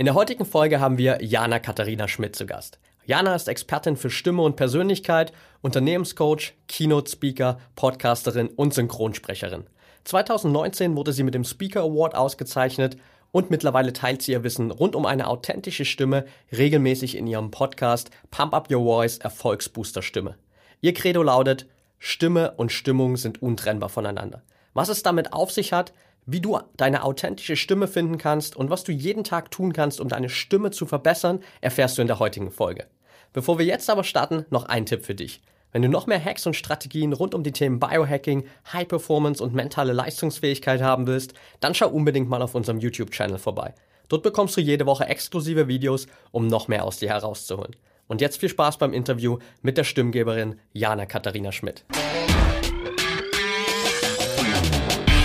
In der heutigen Folge haben wir Jana Katharina Schmidt zu Gast. Jana ist Expertin für Stimme und Persönlichkeit, Unternehmenscoach, Keynote-Speaker, Podcasterin und Synchronsprecherin. 2019 wurde sie mit dem Speaker Award ausgezeichnet und mittlerweile teilt sie ihr Wissen rund um eine authentische Stimme regelmäßig in ihrem Podcast Pump Up Your Voice Erfolgsbooster Stimme. Ihr Credo lautet, Stimme und Stimmung sind untrennbar voneinander. Was es damit auf sich hat, wie du deine authentische Stimme finden kannst und was du jeden Tag tun kannst, um deine Stimme zu verbessern, erfährst du in der heutigen Folge. Bevor wir jetzt aber starten, noch ein Tipp für dich. Wenn du noch mehr Hacks und Strategien rund um die Themen Biohacking, High Performance und mentale Leistungsfähigkeit haben willst, dann schau unbedingt mal auf unserem YouTube-Channel vorbei. Dort bekommst du jede Woche exklusive Videos, um noch mehr aus dir herauszuholen. Und jetzt viel Spaß beim Interview mit der Stimmgeberin Jana Katharina Schmidt.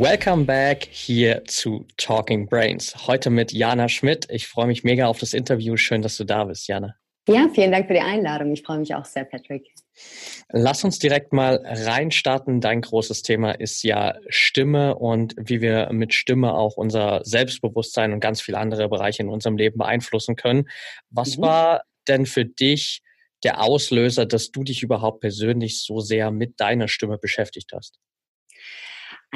Welcome back hier zu Talking Brains. Heute mit Jana Schmidt. Ich freue mich mega auf das Interview. Schön, dass du da bist, Jana. Ja, vielen Dank für die Einladung. Ich freue mich auch sehr, Patrick. Lass uns direkt mal reinstarten. Dein großes Thema ist ja Stimme und wie wir mit Stimme auch unser Selbstbewusstsein und ganz viele andere Bereiche in unserem Leben beeinflussen können. Was mhm. war denn für dich der Auslöser, dass du dich überhaupt persönlich so sehr mit deiner Stimme beschäftigt hast?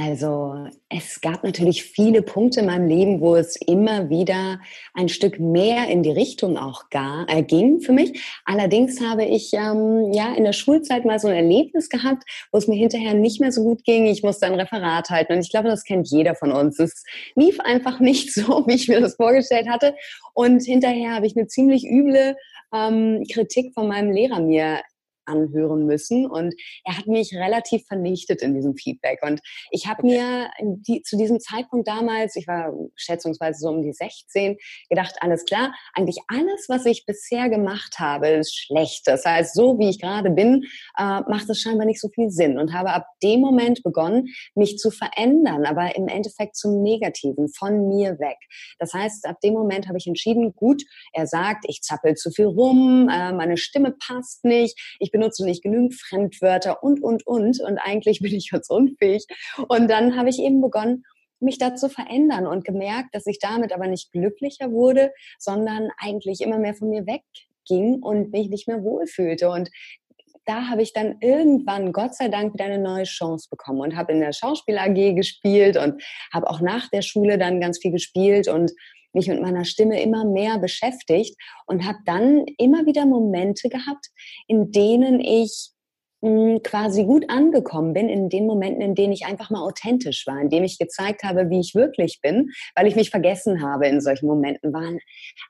Also es gab natürlich viele Punkte in meinem Leben, wo es immer wieder ein Stück mehr in die Richtung auch gar, äh, ging für mich. Allerdings habe ich ähm, ja in der Schulzeit mal so ein Erlebnis gehabt, wo es mir hinterher nicht mehr so gut ging. Ich musste ein Referat halten und ich glaube, das kennt jeder von uns. Es lief einfach nicht so, wie ich mir das vorgestellt hatte. Und hinterher habe ich eine ziemlich üble ähm, Kritik von meinem Lehrer mir anhören müssen. Und er hat mich relativ vernichtet in diesem Feedback. Und ich habe mir die, zu diesem Zeitpunkt damals, ich war schätzungsweise so um die 16, gedacht, alles klar, eigentlich alles, was ich bisher gemacht habe, ist schlecht. Das heißt, so wie ich gerade bin, äh, macht es scheinbar nicht so viel Sinn. Und habe ab dem Moment begonnen, mich zu verändern, aber im Endeffekt zum Negativen, von mir weg. Das heißt, ab dem Moment habe ich entschieden, gut, er sagt, ich zappel zu viel rum, äh, meine Stimme passt nicht, ich bin benutze nicht genügend Fremdwörter und, und, und. Und eigentlich bin ich ganz unfähig. Und dann habe ich eben begonnen, mich da zu verändern und gemerkt, dass ich damit aber nicht glücklicher wurde, sondern eigentlich immer mehr von mir wegging und mich nicht mehr wohlfühlte. Und da habe ich dann irgendwann, Gott sei Dank, wieder eine neue Chance bekommen und habe in der Schauspiel AG gespielt und habe auch nach der Schule dann ganz viel gespielt und mich mit meiner Stimme immer mehr beschäftigt und habe dann immer wieder Momente gehabt, in denen ich hm, quasi gut angekommen bin in den Momenten, in denen ich einfach mal authentisch war, in denen ich gezeigt habe, wie ich wirklich bin, weil ich mich vergessen habe in solchen Momenten, waren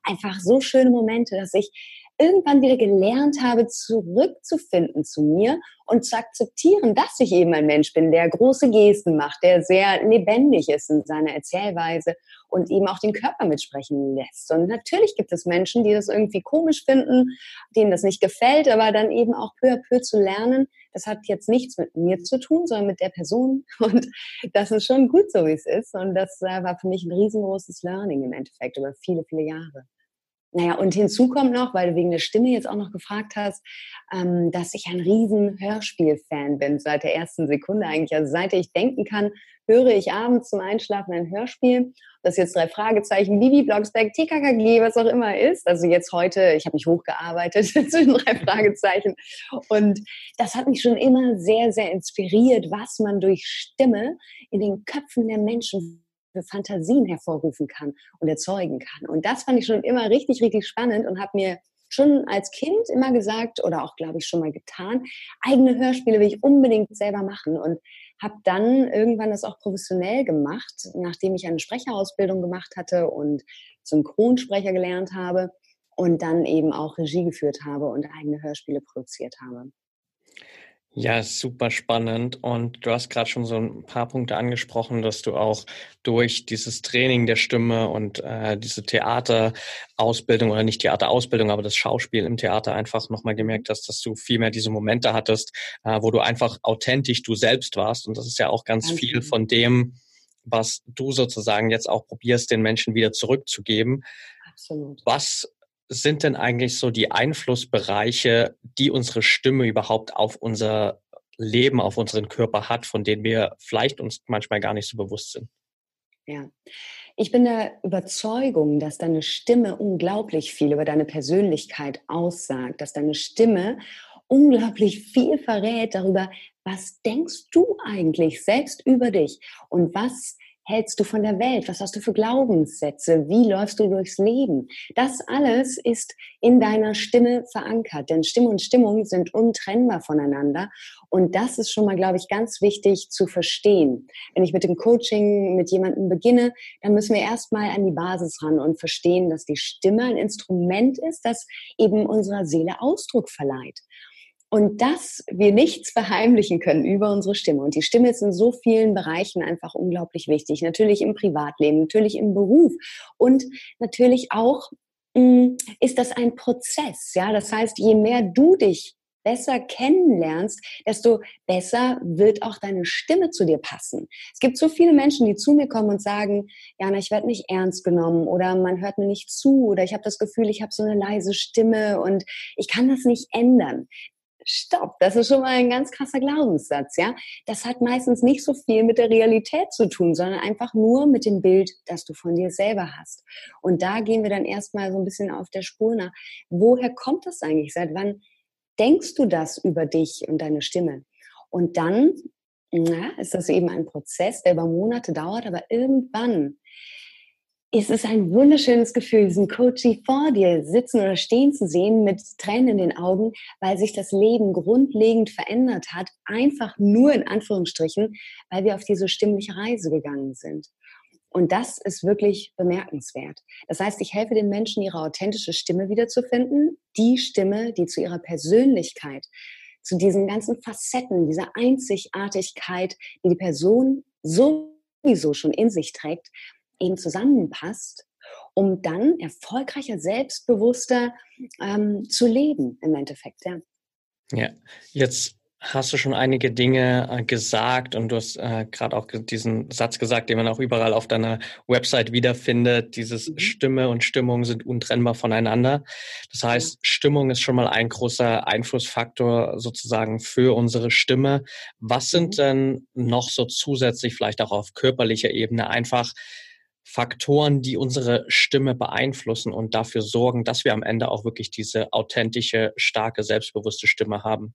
einfach so schöne Momente, dass ich irgendwann wieder gelernt habe, zurückzufinden zu mir und zu akzeptieren, dass ich eben ein Mensch bin, der große Gesten macht, der sehr lebendig ist in seiner Erzählweise und eben auch den Körper mitsprechen lässt. Und natürlich gibt es Menschen, die das irgendwie komisch finden, denen das nicht gefällt, aber dann eben auch peu à peu zu lernen, das hat jetzt nichts mit mir zu tun, sondern mit der Person. Und das ist schon gut so, wie es ist. Und das äh, war für mich ein riesengroßes Learning im Endeffekt über viele, viele Jahre. Naja, und hinzu kommt noch, weil du wegen der Stimme jetzt auch noch gefragt hast, ähm, dass ich ein riesen Hörspiel-Fan bin, seit der ersten Sekunde eigentlich. Also seit ich denken kann, höre ich abends zum Einschlafen ein Hörspiel. Das jetzt drei Fragezeichen, Bibi Blocksberg, TKKG, was auch immer ist. Also jetzt heute, ich habe mich hochgearbeitet zwischen drei Fragezeichen. Und das hat mich schon immer sehr, sehr inspiriert, was man durch Stimme in den Köpfen der Menschen für Fantasien hervorrufen kann und erzeugen kann. Und das fand ich schon immer richtig, richtig spannend und habe mir schon als Kind immer gesagt oder auch, glaube ich, schon mal getan, eigene Hörspiele will ich unbedingt selber machen und habe dann irgendwann das auch professionell gemacht, nachdem ich eine Sprecherausbildung gemacht hatte und Synchronsprecher gelernt habe und dann eben auch Regie geführt habe und eigene Hörspiele produziert habe. Ja, super spannend. Und du hast gerade schon so ein paar Punkte angesprochen, dass du auch durch dieses Training der Stimme und äh, diese Theaterausbildung oder nicht Theaterausbildung, aber das Schauspiel im Theater einfach nochmal gemerkt hast, dass du viel mehr diese Momente hattest, äh, wo du einfach authentisch du selbst warst. Und das ist ja auch ganz, ganz viel genau. von dem, was du sozusagen jetzt auch probierst, den Menschen wieder zurückzugeben. Absolut. Was sind denn eigentlich so die Einflussbereiche, die unsere Stimme überhaupt auf unser Leben, auf unseren Körper hat, von denen wir vielleicht uns manchmal gar nicht so bewusst sind? Ja, ich bin der Überzeugung, dass deine Stimme unglaublich viel über deine Persönlichkeit aussagt, dass deine Stimme unglaublich viel verrät darüber, was denkst du eigentlich selbst über dich und was hältst du von der Welt? Was hast du für Glaubenssätze? Wie läufst du durchs Leben? Das alles ist in deiner Stimme verankert, denn Stimme und Stimmung sind untrennbar voneinander. Und das ist schon mal, glaube ich, ganz wichtig zu verstehen. Wenn ich mit dem Coaching mit jemandem beginne, dann müssen wir erstmal an die Basis ran und verstehen, dass die Stimme ein Instrument ist, das eben unserer Seele Ausdruck verleiht. Und dass wir nichts verheimlichen können über unsere Stimme. Und die Stimme ist in so vielen Bereichen einfach unglaublich wichtig. Natürlich im Privatleben, natürlich im Beruf und natürlich auch mh, mm, ist das ein Prozess. Ja, das heißt, je mehr du dich besser kennenlernst, desto besser wird auch deine Stimme zu dir passen. Es gibt so viele Menschen, die zu mir kommen und sagen, Jana, ich werde nicht ernst genommen oder man hört mir nicht zu oder ich habe das Gefühl, ich habe so eine leise Stimme und ich kann das nicht ändern stopp, das ist schon mal ein ganz krasser Glaubenssatz, ja. Das hat meistens nicht so viel mit der Realität zu tun, sondern einfach nur mit dem Bild, das du von dir selber hast. Und da gehen wir dann erstmal so ein bisschen auf der Spur nach. Woher kommt das eigentlich? Seit wann denkst du das über dich und deine Stimme? Und dann na, ist das eben ein Prozess, der über Monate dauert, aber irgendwann es ist ein wunderschönes Gefühl, diesen Coachie vor dir sitzen oder stehen zu sehen mit Tränen in den Augen, weil sich das Leben grundlegend verändert hat, einfach nur in Anführungsstrichen, weil wir auf diese stimmliche Reise gegangen sind. Und das ist wirklich bemerkenswert. Das heißt, ich helfe den Menschen, ihre authentische Stimme wiederzufinden, die Stimme, die zu ihrer Persönlichkeit, zu diesen ganzen Facetten, dieser Einzigartigkeit, die die Person sowieso schon in sich trägt, eben zusammenpasst, um dann erfolgreicher, selbstbewusster ähm, zu leben im Endeffekt. Ja. ja, jetzt hast du schon einige Dinge äh, gesagt und du hast äh, gerade auch diesen Satz gesagt, den man auch überall auf deiner Website wiederfindet. Dieses mhm. Stimme und Stimmung sind untrennbar voneinander. Das heißt, ja. Stimmung ist schon mal ein großer Einflussfaktor sozusagen für unsere Stimme. Was sind mhm. denn noch so zusätzlich vielleicht auch auf körperlicher Ebene einfach Faktoren, die unsere Stimme beeinflussen und dafür sorgen, dass wir am Ende auch wirklich diese authentische, starke, selbstbewusste Stimme haben?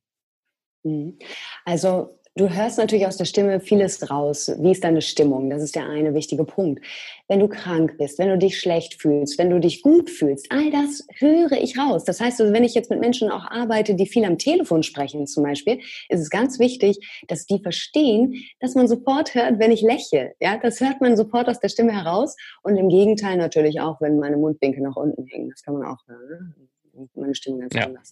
Mhm. Also Du hörst natürlich aus der Stimme vieles raus. Wie ist deine Stimmung? Das ist der eine wichtige Punkt. Wenn du krank bist, wenn du dich schlecht fühlst, wenn du dich gut fühlst, all das höre ich raus. Das heißt, also, wenn ich jetzt mit Menschen auch arbeite, die viel am Telefon sprechen zum Beispiel, ist es ganz wichtig, dass die verstehen, dass man sofort hört, wenn ich lächle. Ja, das hört man sofort aus der Stimme heraus. Und im Gegenteil natürlich auch, wenn meine Mundwinkel nach unten hängen. Das kann man auch hören. Ne? Meine Stimme ganz ja. anders.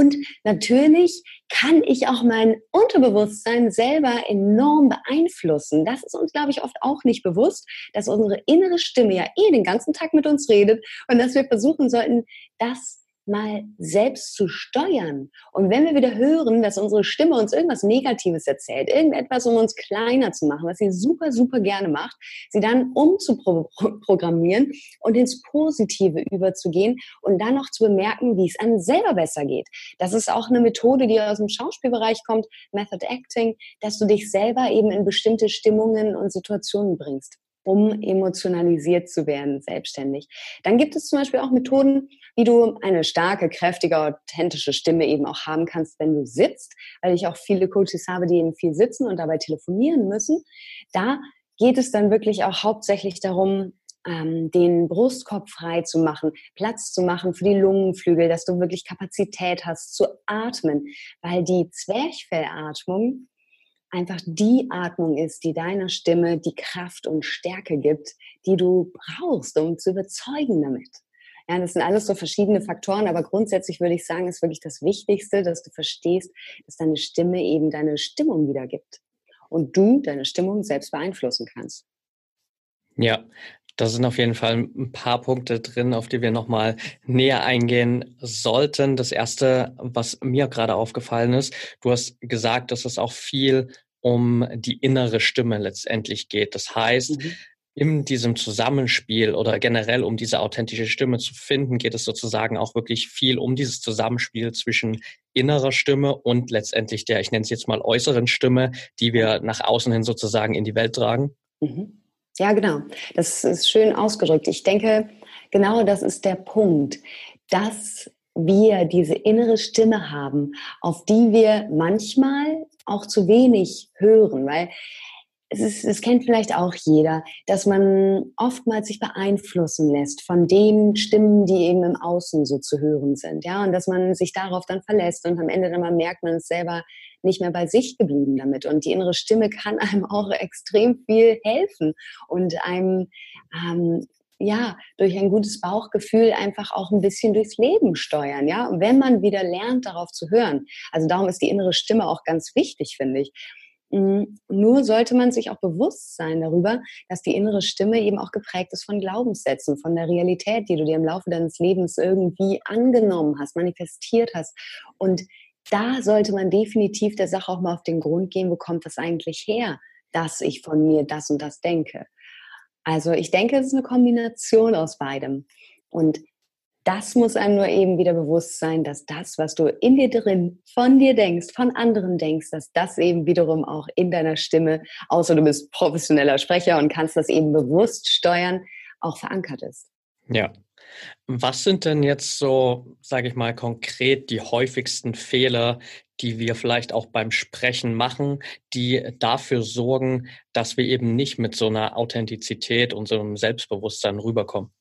Und natürlich kann ich auch mein Unterbewusstsein selber enorm beeinflussen. Das ist uns, glaube ich, oft auch nicht bewusst, dass unsere innere Stimme ja eh den ganzen Tag mit uns redet und dass wir versuchen sollten, das mal selbst zu steuern. Und wenn wir wieder hören, dass unsere Stimme uns irgendwas Negatives erzählt, irgendetwas, um uns kleiner zu machen, was sie super, super gerne macht, sie dann umzuprogrammieren und ins Positive überzugehen und dann noch zu bemerken, wie es einem selber besser geht. Das ist auch eine Methode, die aus dem Schauspielbereich kommt, Method Acting, dass du dich selber eben in bestimmte Stimmungen und Situationen bringst um emotionalisiert zu werden, selbstständig. Dann gibt es zum Beispiel auch Methoden, wie du eine starke, kräftige, authentische Stimme eben auch haben kannst, wenn du sitzt, weil ich auch viele Coaches habe, die eben viel sitzen und dabei telefonieren müssen. Da geht es dann wirklich auch hauptsächlich darum, ähm, den Brustkorb frei zu machen, Platz zu machen für die Lungenflügel, dass du wirklich Kapazität hast zu atmen, weil die Zwerchfellatmung einfach die Atmung ist, die deiner Stimme die Kraft und Stärke gibt, die du brauchst, um zu überzeugen damit. Ja, das sind alles so verschiedene Faktoren, aber grundsätzlich würde ich sagen, ist wirklich das Wichtigste, dass du verstehst, dass deine Stimme eben deine Stimmung wiedergibt und du deine Stimmung selbst beeinflussen kannst. Ja, da sind auf jeden Fall ein paar Punkte drin, auf die wir nochmal näher eingehen sollten. Das erste, was mir gerade aufgefallen ist, du hast gesagt, dass es auch viel um die innere Stimme letztendlich geht. Das heißt, mhm. in diesem Zusammenspiel oder generell um diese authentische Stimme zu finden, geht es sozusagen auch wirklich viel um dieses Zusammenspiel zwischen innerer Stimme und letztendlich der, ich nenne es jetzt mal äußeren Stimme, die wir nach außen hin sozusagen in die Welt tragen. Mhm. Ja, genau. Das ist schön ausgedrückt. Ich denke, genau das ist der Punkt, dass wir diese innere Stimme haben, auf die wir manchmal auch zu wenig hören, weil es, ist, es kennt vielleicht auch jeder, dass man oftmals sich beeinflussen lässt von den Stimmen, die eben im Außen so zu hören sind, ja, und dass man sich darauf dann verlässt und am Ende dann mal merkt, man ist selber nicht mehr bei sich geblieben damit. Und die innere Stimme kann einem auch extrem viel helfen und einem ähm, ja, durch ein gutes Bauchgefühl einfach auch ein bisschen durchs Leben steuern, ja, wenn man wieder lernt, darauf zu hören. Also darum ist die innere Stimme auch ganz wichtig, finde ich. Mm, nur sollte man sich auch bewusst sein darüber, dass die innere Stimme eben auch geprägt ist von Glaubenssätzen, von der Realität, die du dir im Laufe deines Lebens irgendwie angenommen hast, manifestiert hast. Und da sollte man definitiv der Sache auch mal auf den Grund gehen, wo kommt das eigentlich her, dass ich von mir das und das denke. Also ich denke, es ist eine Kombination aus beidem. Und das muss einem nur eben wieder bewusst sein, dass das, was du in dir drin von dir denkst, von anderen denkst, dass das eben wiederum auch in deiner Stimme, außer du bist professioneller Sprecher und kannst das eben bewusst steuern, auch verankert ist. Ja, was sind denn jetzt so, sage ich mal, konkret die häufigsten Fehler, die wir vielleicht auch beim Sprechen machen, die dafür sorgen, dass wir eben nicht mit so einer Authentizität und so einem Selbstbewusstsein rüberkommen?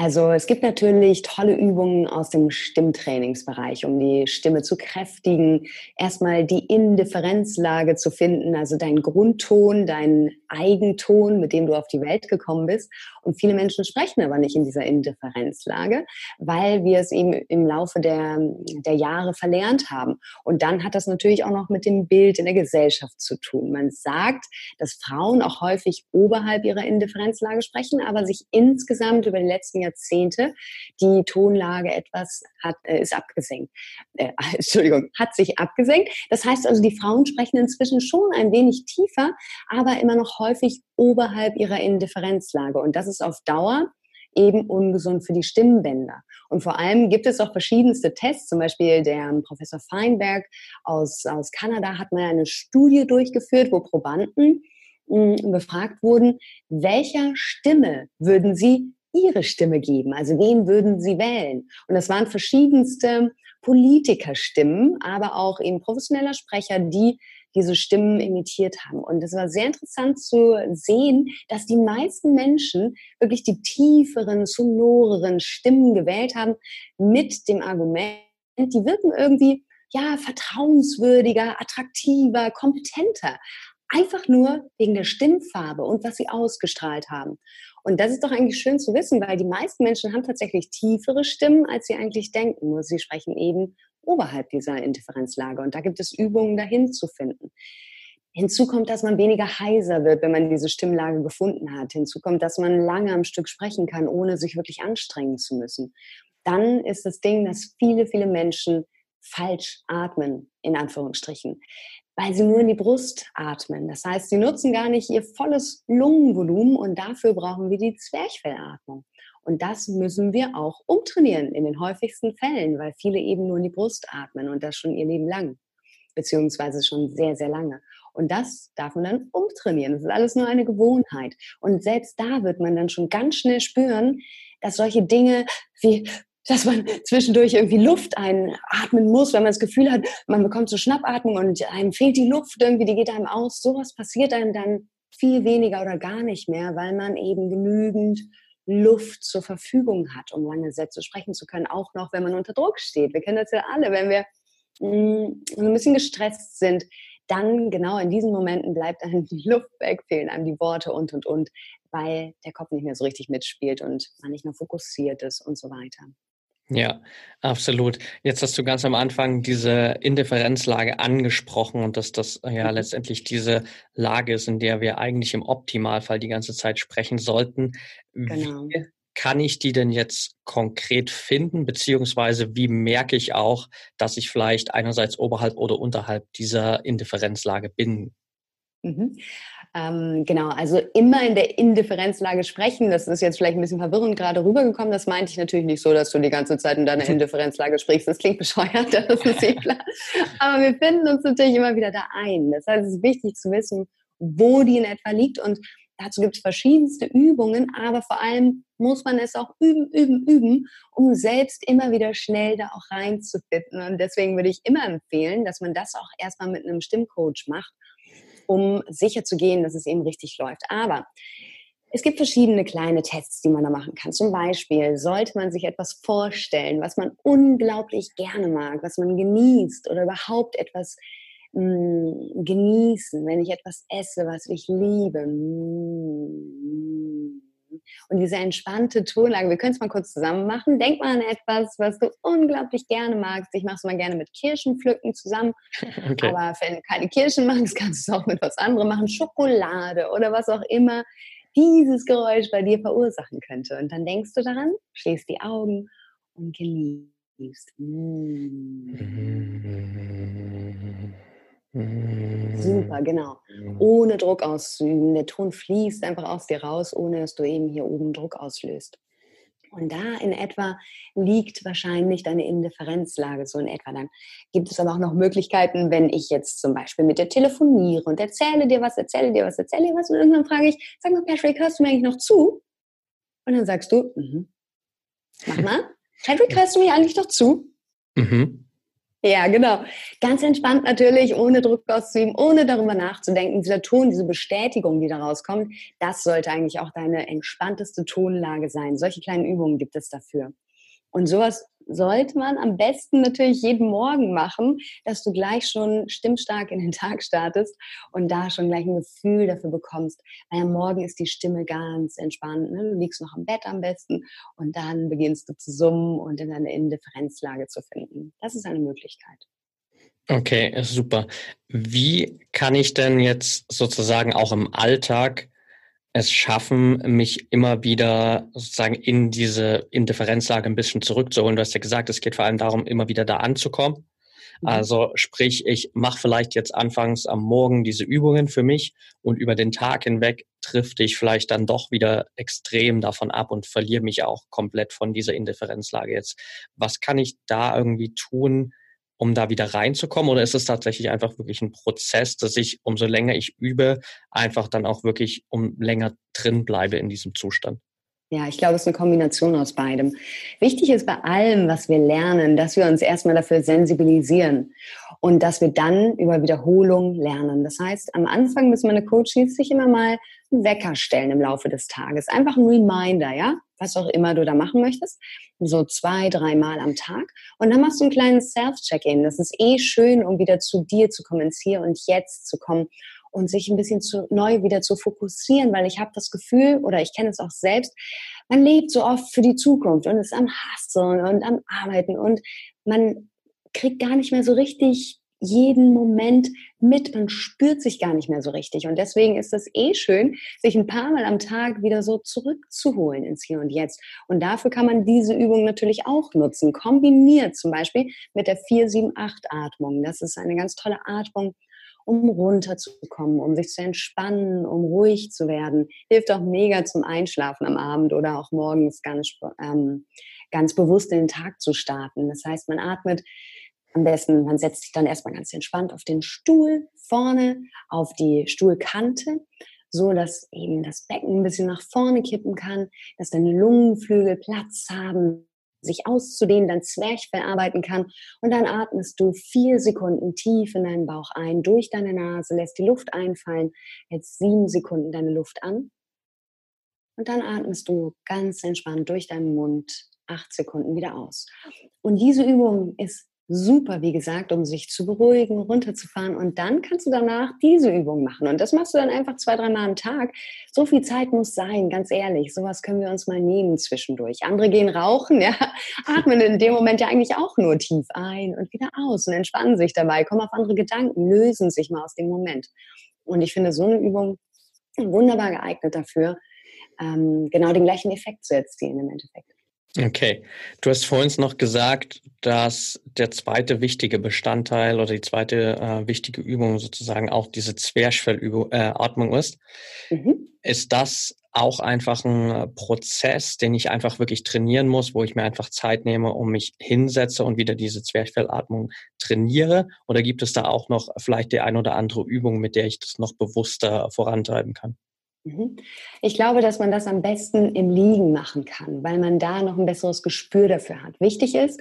Also es gibt natürlich tolle Übungen aus dem Stimmtrainingsbereich, um die Stimme zu kräftigen, erstmal die Indifferenzlage zu finden, also deinen Grundton, deinen Eigenton, mit dem du auf die Welt gekommen bist. Und viele Menschen sprechen aber nicht in dieser Indifferenzlage, weil wir es eben im Laufe der, der Jahre verlernt haben. Und dann hat das natürlich auch noch mit dem Bild in der Gesellschaft zu tun. Man sagt, dass Frauen auch häufig oberhalb ihrer Indifferenzlage sprechen, aber sich insgesamt über die letzten Jahrzehnte die Tonlage etwas hat, äh, ist abgesenkt. Äh, Entschuldigung, hat sich abgesenkt. Das heißt also, die Frauen sprechen inzwischen schon ein wenig tiefer, aber immer noch häufig oberhalb ihrer Indifferenzlage. Und das ist auf Dauer eben ungesund für die Stimmbänder. Und vor allem gibt es auch verschiedenste Tests, zum Beispiel der Professor Feinberg aus, aus Kanada hat mal eine Studie durchgeführt, wo Probanden hm, befragt wurden, welcher Stimme würden sie ihre Stimme geben? Also wen würden sie wählen? Und das waren verschiedenste Politikerstimmen, aber auch eben professioneller Sprecher, die diese Stimmen imitiert haben. Und es war sehr interessant zu sehen, dass die meisten Menschen wirklich die tieferen, sonoreren Stimmen gewählt haben mit dem Argument, die wirken irgendwie ja vertrauenswürdiger, attraktiver, kompetenter. Einfach nur wegen der Stimmfarbe und was sie ausgestrahlt haben. Und das ist doch eigentlich schön zu wissen, weil die meisten Menschen haben tatsächlich tiefere Stimmen, als sie eigentlich denken. Nur sie sprechen eben oberhalb dieser Indifferenzlage. Und da gibt es Übungen, dahin zu finden. Hinzu kommt, dass man weniger heiser wird, wenn man diese Stimmlage gefunden hat. Hinzu kommt, dass man lange am Stück sprechen kann, ohne sich wirklich anstrengen zu müssen. Dann ist das Ding, dass viele, viele Menschen falsch atmen, in Anführungsstrichen, weil sie nur in die Brust atmen. Das heißt, sie nutzen gar nicht ihr volles Lungenvolumen und dafür brauchen wir die Zwerchfellatmung. Und das müssen wir auch umtrainieren in den häufigsten Fällen, weil viele eben nur in die Brust atmen und das schon ihr Leben lang, beziehungsweise schon sehr, sehr lange. Und das darf man dann umtrainieren. Das ist alles nur eine Gewohnheit. Und selbst da wird man dann schon ganz schnell spüren, dass solche Dinge wie dass man zwischendurch irgendwie Luft einatmen muss, wenn man das Gefühl hat, man bekommt so Schnappatmung und einem fehlt die Luft irgendwie, die geht einem aus. Sowas passiert einem dann viel weniger oder gar nicht mehr, weil man eben genügend Luft zur Verfügung hat, um lange Sätze sprechen zu können, auch noch, wenn man unter Druck steht. Wir kennen das ja alle, wenn wir mh, mm, ein bisschen gestresst sind, dann genau in diesen Momenten bleibt einem die Luft weg, fehlen einem die Worte und, und, und. weil der Kopf nicht mehr so richtig mitspielt und man nicht mehr fokussiert ist und so weiter. Ja, absolut. Jetzt hast du ganz am Anfang diese Indifferenzlage angesprochen und dass das ja mhm. letztendlich diese Lage ist, in der wir eigentlich im Optimalfall die ganze Zeit sprechen sollten. Genau. Wie kann ich die denn jetzt konkret finden, beziehungsweise wie merke ich auch, dass ich vielleicht einerseits oberhalb oder unterhalb dieser Indifferenzlage bin? Mhm. Ähm, genau, also immer in der Indifferenzlage sprechen. Das ist jetzt vielleicht ein bisschen verwirrend gerade rübergekommen. Das meinte ich natürlich nicht so, dass du die ganze Zeit in deiner Indifferenzlage sprichst. Das klingt bescheuert, das ist eh klar. Aber wir finden uns natürlich immer wieder da ein. Das heißt, es ist wichtig zu wissen, wo die in etwa liegt. Und dazu gibt es verschiedenste Übungen, aber vor allem muss man es auch üben, üben, üben, um selbst immer wieder schnell da auch reinzufinden. Und deswegen würde ich immer empfehlen, dass man das auch erstmal mit einem Stimmcoach macht um sicher zu gehen, dass es eben richtig läuft. Aber es gibt verschiedene kleine Tests, die man da machen kann. Zum Beispiel sollte man sich etwas vorstellen, was man unglaublich gerne mag, was man genießt oder überhaupt etwas mh, mm, genießen, wenn ich etwas esse, was ich liebe. Mh, mm, und diese entspannte Tonlage, wir können es mal kurz zusammen machen. Denk mal an etwas, was du unglaublich gerne magst. Ich mache es mal gerne mit Kirschenpflücken zusammen. Okay. Aber wenn du keine Kirschen magst, kannst du es auch mit was anderem machen. Schokolade oder was auch immer dieses Geräusch bei dir verursachen könnte. Und dann denkst du daran, schließt die Augen und genießt. Mm. Super, genau. Mhm. Ohne Druck auszuüben. Der Ton fließt einfach aus dir raus, ohne dass du eben hier oben Druck auslöst. Und da in etwa liegt wahrscheinlich deine Indifferenzlage so in etwa. Dann gibt es aber auch noch Möglichkeiten, wenn ich jetzt zum Beispiel mit dir telefoniere und erzähle dir was, erzähle dir was, erzähle dir was und irgendwann frage ich, sag mal Patrick, hörst du mir eigentlich noch zu? Und dann sagst du, mhm. mach mal, Patrick, hörst du mir eigentlich noch zu? Mhm. Ja, genau. Ganz entspannt natürlich, ohne Druck auszuüben, ohne darüber nachzudenken. Dieser Ton, diese Bestätigung, die da rauskommt, das sollte eigentlich auch deine entspannteste Tonlage sein. Solche kleinen Übungen gibt es dafür. Und sowas sollte man am besten natürlich jeden Morgen machen, dass du gleich schon stimmstark in den Tag startest und da schon gleich ein Gefühl dafür bekommst. Weil am Morgen ist die Stimme ganz entspannt. Ne? Du liegst noch am Bett am besten und dann beginnst du zu summen und in eine Indifferenzlage zu finden. Das ist eine Möglichkeit. Okay, super. Wie kann ich denn jetzt sozusagen auch im Alltag es schaffen, mich immer wieder sozusagen in diese Indifferenzlage ein bisschen zurückzuholen. Du hast ja gesagt, es geht vor allem darum, immer wieder da anzukommen. Mhm. Also sprich, ich mache vielleicht jetzt anfangs am Morgen diese Übungen für mich und über den Tag hinweg trifft ich vielleicht dann doch wieder extrem davon ab und verliere mich auch komplett von dieser Indifferenzlage jetzt. Was kann ich da irgendwie tun, um da wieder reinzukommen? Oder ist es tatsächlich einfach wirklich ein Prozess, dass ich, umso länger ich übe, einfach dann auch wirklich um länger drin bleibe in diesem Zustand? Ja, ich glaube, es ist eine Kombination aus beidem. Wichtig ist bei allem, was wir lernen, dass wir uns erstmal dafür sensibilisieren und dass wir dann über Wiederholung lernen. Das heißt, am Anfang müssen meine Coaches sich immer mal einen Wecker stellen im Laufe des Tages. Einfach ein Reminder, ja? Was auch immer du da machen möchtest. So zwei, dreimal am Tag. Und dann machst du einen kleinen Self-Check-In. Das ist eh schön, um wieder zu dir zu kommen, ins Hier und Jetzt zu kommen und sich ein bisschen zu, neu wieder zu fokussieren, weil ich habe das Gefühl, oder ich kenne es auch selbst, man lebt so oft für die Zukunft und ist am Hasseln und am Arbeiten und man kriegt gar nicht mehr so richtig jeden Moment mit. Man spürt sich gar nicht mehr so richtig. Und deswegen ist es eh schön, sich ein paar Mal am Tag wieder so zurückzuholen ins Hier und Jetzt. Und dafür kann man diese Übung natürlich auch nutzen. Kombiniert zum Beispiel mit der 4-7-8-Atmung. Das ist eine ganz tolle Atmung, um runterzukommen, um sich zu entspannen, um ruhig zu werden. Hilft auch mega zum Einschlafen am Abend oder auch morgens ganz, ähm, ganz bewusst in den Tag zu starten. Das heißt, man atmet am besten, man setzt sich dann erstmal ganz entspannt auf den Stuhl vorne, auf die Stuhlkante, so dass eben das Becken ein bisschen nach vorne kippen kann, dass deine Lungenflügel Platz haben, sich auszudehnen, dein Zwerchfell arbeiten kann. Und dann atmest du vier Sekunden tief in deinen Bauch ein, durch deine Nase, lässt die Luft einfallen, jetzt sieben Sekunden deine Luft an. Und dann atmest du ganz entspannt durch deinen Mund acht Sekunden wieder aus. Und diese Übung ist super, wie gesagt, um sich zu beruhigen, runterzufahren. Und dann kannst du danach diese Übung machen. Und das machst du dann einfach zwei, dreimal am Tag. So viel Zeit muss sein, ganz ehrlich. Sowas können wir uns mal nehmen zwischendurch. Andere gehen rauchen, ja, atmen in dem Moment ja eigentlich auch nur tief ein und wieder aus und entspannen sich dabei, kommen auf andere Gedanken, lösen sich mal aus dem Moment. Und ich finde so eine Übung wunderbar geeignet dafür, ähm, genau den gleichen Effekt zu erzielen im Endeffekt. Okay, du hast vorhin noch gesagt, dass der zweite wichtige Bestandteil oder die zweite äh, wichtige Übung sozusagen auch diese Zwerchfellatmung äh, ist. Mhm. Ist das auch einfach ein Prozess, den ich einfach wirklich trainieren muss, wo ich mir einfach Zeit nehme, um mich hinsetze und wieder diese Zwerchfellatmung trainiere? Oder gibt es da auch noch vielleicht die ein oder andere Übung, mit der ich das noch bewusster vorantreiben kann? Mhm. Ich glaube, dass man das am besten im Liegen machen kann, weil man da noch ein besseres Gespür dafür hat. Wichtig ist,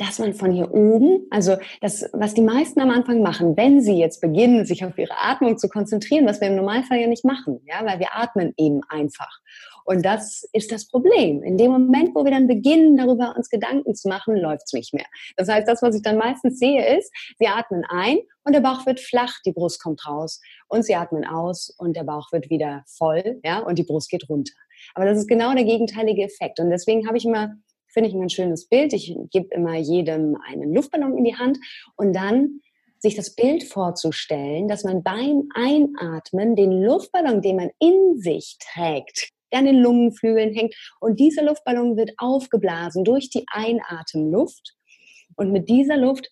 dass man von hier oben, also das, was die meisten am Anfang machen, wenn sie jetzt beginnen, sich auf ihre Atmung zu konzentrieren, was wir im Normalfall ja nicht machen, ja, weil wir atmen eben einfach. Und das ist das Problem. In dem Moment, wo wir dann beginnen, darüber uns Gedanken zu machen, läuft es nicht mehr. Das heißt, das, was ich dann meistens sehe, ist, sie atmen ein und der Bauch wird flach, die Brust kommt raus. Und sie atmen aus und der Bauch wird wieder voll, ja, und die Brust geht runter. Aber das ist genau der gegenteilige Effekt. Und deswegen habe ich immer finde ich ein schönes Bild. Ich gebe immer jedem einen Luftballon in die Hand und dann sich das Bild vorzustellen, dass man beim Einatmen den Luftballon, den man in sich trägt, der an den Lungenflügeln hängt. Und dieser Luftballon wird aufgeblasen durch die Einatemluft. Und mit dieser Luft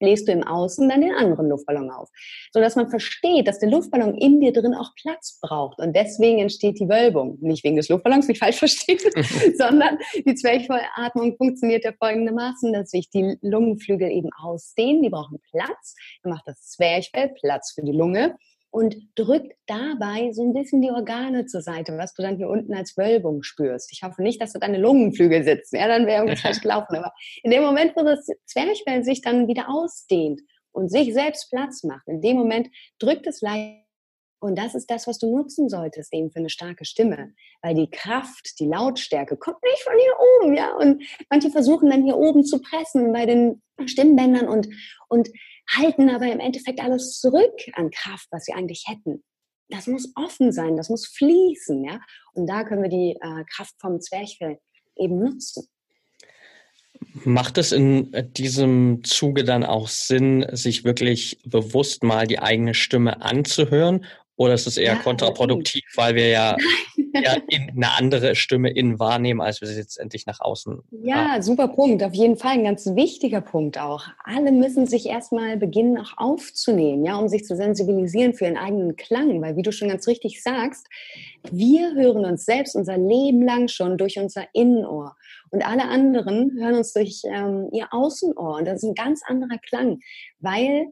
bläst du im Außen dann den anderen Luftballon auf. Sodass man versteht, dass der Luftballon in dir drin auch Platz braucht. Und deswegen entsteht die Wölbung. Nicht wegen des Luftballons, nicht falsch verstehen, sondern die Zwerchfellatmung funktioniert ja folgendermaßen, dass sich die Lungenflügel eben ausdehnen. Die brauchen Platz. Dann macht das Zwerchfell Platz für die Lunge und drückt dabei so ein bisschen die Organe zur Seite, was du dann hier unten als Wölbung spürst. Ich hoffe nicht, dass du deine Lungenflügel sitzen, ja, dann wäre irgendwas falsch gelaufen. Aber in dem Moment, wo das Zwerchfell sich dann wieder ausdehnt und sich selbst Platz macht, in dem Moment drückt es leicht und das ist das, was du nutzen solltest, eben für eine starke Stimme. Weil die Kraft, die Lautstärke kommt nicht von hier oben, ja. Und manche versuchen dann hier oben zu pressen bei den Stimmbändern und, und halten aber im Endeffekt alles zurück an Kraft, was sie eigentlich hätten. Das muss offen sein, das muss fließen, ja. Und da können wir die äh, Kraft vom Zwerchfell eben nutzen. Macht es in diesem Zuge dann auch Sinn, sich wirklich bewusst mal die eigene Stimme anzuhören oder ist es eher ja, kontraproduktiv, weil wir ja, ja eine andere Stimme innen wahrnehmen, als wir sie jetzt endlich nach außen Ja, haben. super Punkt. Auf jeden Fall ein ganz wichtiger Punkt auch. Alle müssen sich erstmal beginnen, auch aufzunehmen, ja, um sich zu sensibilisieren für ihren eigenen Klang. Weil, wie du schon ganz richtig sagst, wir hören uns selbst unser Leben lang schon durch unser Innenohr. Und alle anderen hören uns durch ähm, ihr Außenohr. Und das ist ein ganz anderer Klang, weil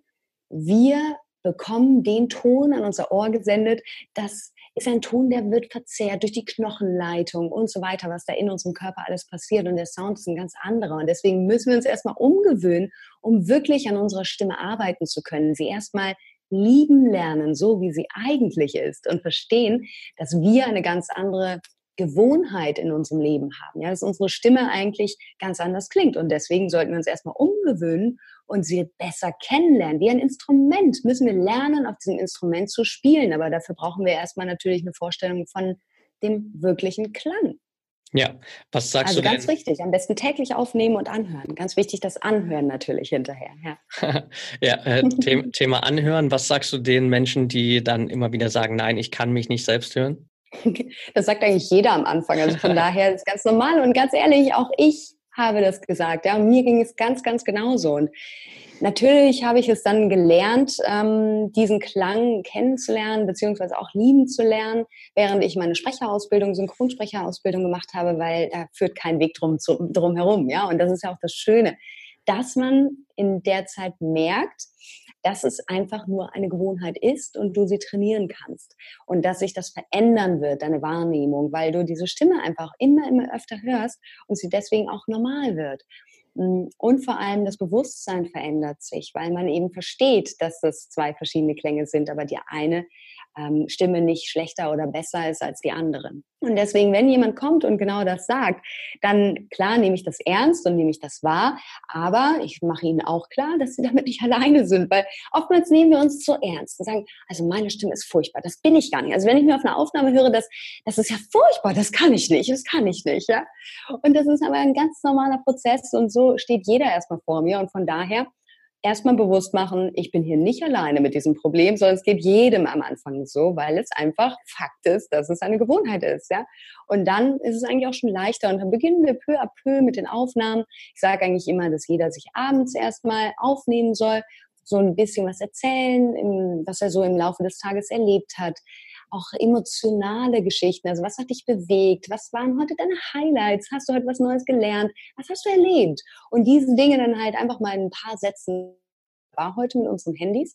wir bekommen den Ton an unser Ohr gesendet. Das ist ein Ton, der wird verzerrt durch die Knochenleitung und so weiter, was da in unserem Körper alles passiert. Und der Sound ist ein ganz anderer. Und deswegen müssen wir uns erstmal umgewöhnen, um wirklich an unserer Stimme arbeiten zu können. Sie erstmal lieben lernen, so wie sie eigentlich ist und verstehen, dass wir eine ganz andere Gewohnheit in unserem Leben haben, ja, dass unsere Stimme eigentlich ganz anders klingt. Und deswegen sollten wir uns erstmal umgewöhnen und sie besser kennenlernen. Wie ein Instrument müssen wir lernen, auf diesem Instrument zu spielen. Aber dafür brauchen wir erstmal natürlich eine Vorstellung von dem wirklichen Klang. Ja, was sagst also du denn? ganz wichtig, am besten täglich aufnehmen und anhören. Ganz wichtig, das Anhören natürlich hinterher. Ja, ja äh, Thema Anhören. Was sagst du den Menschen, die dann immer wieder sagen, nein, ich kann mich nicht selbst hören? Das sagt eigentlich jeder am Anfang. Also von daher ist es ganz normal und ganz ehrlich, auch ich habe das gesagt. Ja, mir ging es ganz, ganz genauso. Und natürlich habe ich es dann gelernt, ähm, diesen Klang kennenzulernen, beziehungsweise auch lieben zu lernen, während ich meine Sprecherausbildung, Synchronsprecherausbildung gemacht habe, weil da führt kein Weg drum, zu, drum herum. Ja, und das ist ja auch das Schöne, dass man in der Zeit merkt, dass es einfach nur eine Gewohnheit ist und du sie trainieren kannst und dass sich das verändern wird, deine Wahrnehmung, weil du diese Stimme einfach immer, immer öfter hörst und sie deswegen auch normal wird. Mm, und vor allem das Bewusstsein verändert sich, weil man eben versteht, dass das zwei verschiedene Klänge sind, aber die eine ähm, Stimme nicht schlechter oder besser ist als die anderen. Und deswegen, wenn jemand kommt und genau das sagt, dann klar nehme ich das ernst und nehme ich das wahr, aber ich mache ihnen auch klar, dass sie damit nicht alleine sind, weil oftmals nehmen wir uns zu ernst und sagen, also meine Stimme ist furchtbar, das bin ich gar nicht. Also wenn ich mir auf einer Aufnahme höre, das, das ist ja furchtbar, das kann ich nicht, das kann ich nicht, ja. Und das ist aber ein ganz normaler Prozess und so steht jeder erstmal vor mir und von daher erstmal bewusst machen, ich bin hier nicht alleine mit diesem Problem, sondern es geht jedem am Anfang so, weil es einfach Fakt ist, dass es eine Gewohnheit ist, ja. Und dann ist es eigentlich auch schon leichter und dann beginnen wir peu à peu mit den Aufnahmen. Ich sage eigentlich immer, dass jeder sich abends erstmal aufnehmen soll, so ein bisschen was erzählen, was er so im Laufe des Tages erlebt hat, auch emotionale Geschichten. Also was hat dich bewegt? Was waren heute deine Highlights? Hast du heute was Neues gelernt? Was hast du erlebt? Und diese Dinge dann halt einfach mal in ein paar Sätzen war heute mit unseren Handys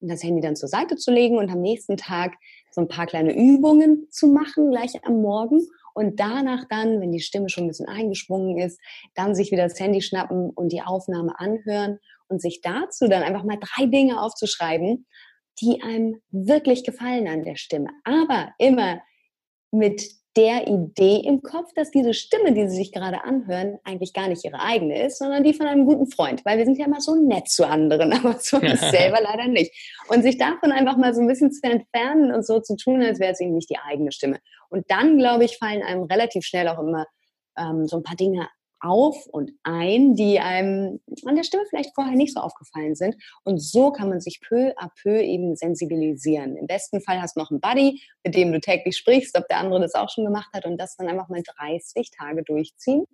und das Handy dann zur Seite zu legen und am nächsten Tag so ein paar kleine Übungen zu machen, gleich am Morgen. Und danach dann, wenn die Stimme schon ein bisschen eingeschwungen ist, dann sich wieder das Handy schnappen und die Aufnahme anhören und sich dazu dann einfach mal drei Dinge aufzuschreiben, die einem wirklich gefallen an der Stimme. Aber immer mit der Idee im Kopf, dass diese Stimme, die Sie sich gerade anhören, eigentlich gar nicht Ihre eigene ist, sondern die von einem guten Freund. Weil wir sind ja immer so nett zu anderen, aber zu uns selber leider nicht. Und sich davon einfach mal so ein bisschen zu entfernen und so zu tun, als wäre es eben nicht die eigene Stimme. Und dann, glaube ich, fallen einem relativ schnell auch immer ähm, so ein paar Dinge auf und ein, die einem an der Stimme vielleicht vorher nicht so aufgefallen sind. Und so kann man sich peu à peu eben sensibilisieren. Im besten Fall hast du noch einen Buddy, mit dem du täglich sprichst, ob der andere das auch schon gemacht hat und das dann einfach mal 30 Tage durchziehen.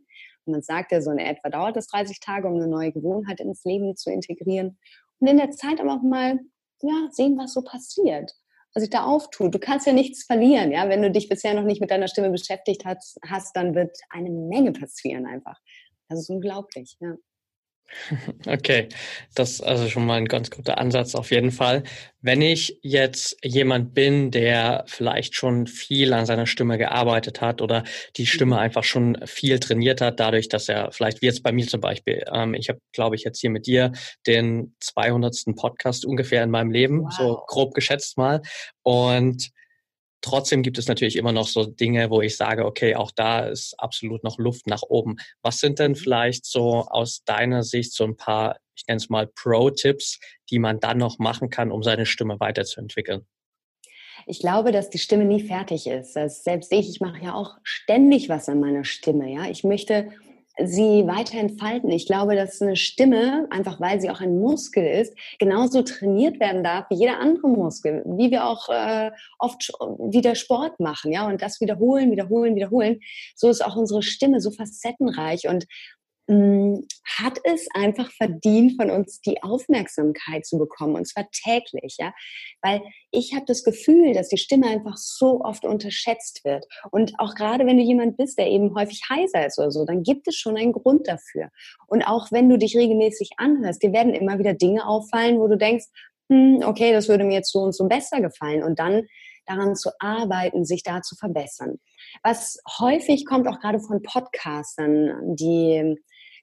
Und man sagt ja, so in etwa dauert es 30 Tage, um eine neue Gewohnheit ins Leben zu integrieren. Und in der Zeit aber auch mal ja, sehen, was so passiert sich da auftut. Du kannst ja nichts verlieren, ja. Wenn du dich bisher noch nicht mit deiner Stimme beschäftigt hast, hast dann wird eine Menge passieren einfach. Das ist unglaublich, ja. Okay, das ist also schon mal ein ganz guter Ansatz auf jeden Fall. Wenn ich jetzt jemand bin, der vielleicht schon viel an seiner Stimme gearbeitet hat oder die Stimme mhm. einfach schon viel trainiert hat, dadurch, dass er vielleicht wie jetzt bei mir zum Beispiel, ähm, ich habe, glaube ich, jetzt hier mit dir den 200. Podcast ungefähr in meinem Leben, wow. so grob geschätzt mal. Und Trotzdem gibt es natürlich immer noch so Dinge, wo ich sage, okay, auch da ist absolut noch Luft nach oben. Was sind denn vielleicht so aus deiner Sicht so ein paar, ich nenne es mal Pro-Tipps, die man dann noch machen kann, um seine Stimme weiterzuentwickeln? Ich glaube, dass die Stimme nie fertig ist. Das selbst ich, ich mache ja auch ständig was an meiner Stimme. Ja, ich möchte sie weiter entfalten. Ich glaube, dass eine Stimme, einfach weil sie auch ein Muskel ist, genauso trainiert werden darf wie jeder andere Muskel, wie wir auch äh, oft wieder Sport machen, ja, und das wiederholen, wiederholen, wiederholen. So ist auch unsere Stimme so facettenreich und hat es einfach verdient, von uns die Aufmerksamkeit zu bekommen, und zwar täglich, ja, weil ich habe das Gefühl, dass die Stimme einfach so oft unterschätzt wird. Und auch gerade wenn du jemand bist, der eben häufig heiser ist oder so, dann gibt es schon einen Grund dafür. Und auch wenn du dich regelmäßig anhörst, dir werden immer wieder Dinge auffallen, wo du denkst, hm, okay, das würde mir jetzt so und so besser gefallen. Und dann daran zu arbeiten, sich da zu verbessern. Was häufig kommt auch gerade von Podcastern, die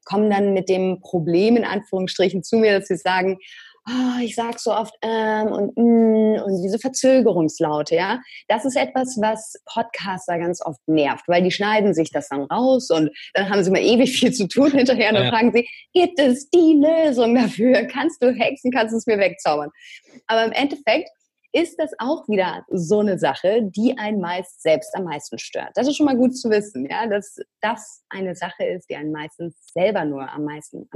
kommen dann mit dem Problem in Anführungsstrichen zu mir, dass sie sagen, oh, ich sage so oft ähm und mm, und diese Verzögerungslaute, ja, das ist etwas, was Podcaster ganz oft nervt, weil die schneiden sich das dann raus und dann haben sie mal ewig viel zu tun hinterher und dann ja. fragen sie, gibt es die Lösung dafür? Kannst du hexen, kannst du es mir wegzaubern? Aber im Endeffekt ist das auch wieder so eine Sache, die einen meist selbst am meisten stört. Das ist schon mal gut zu wissen, ja, dass das eine Sache ist, die einen meistens selber nur am meisten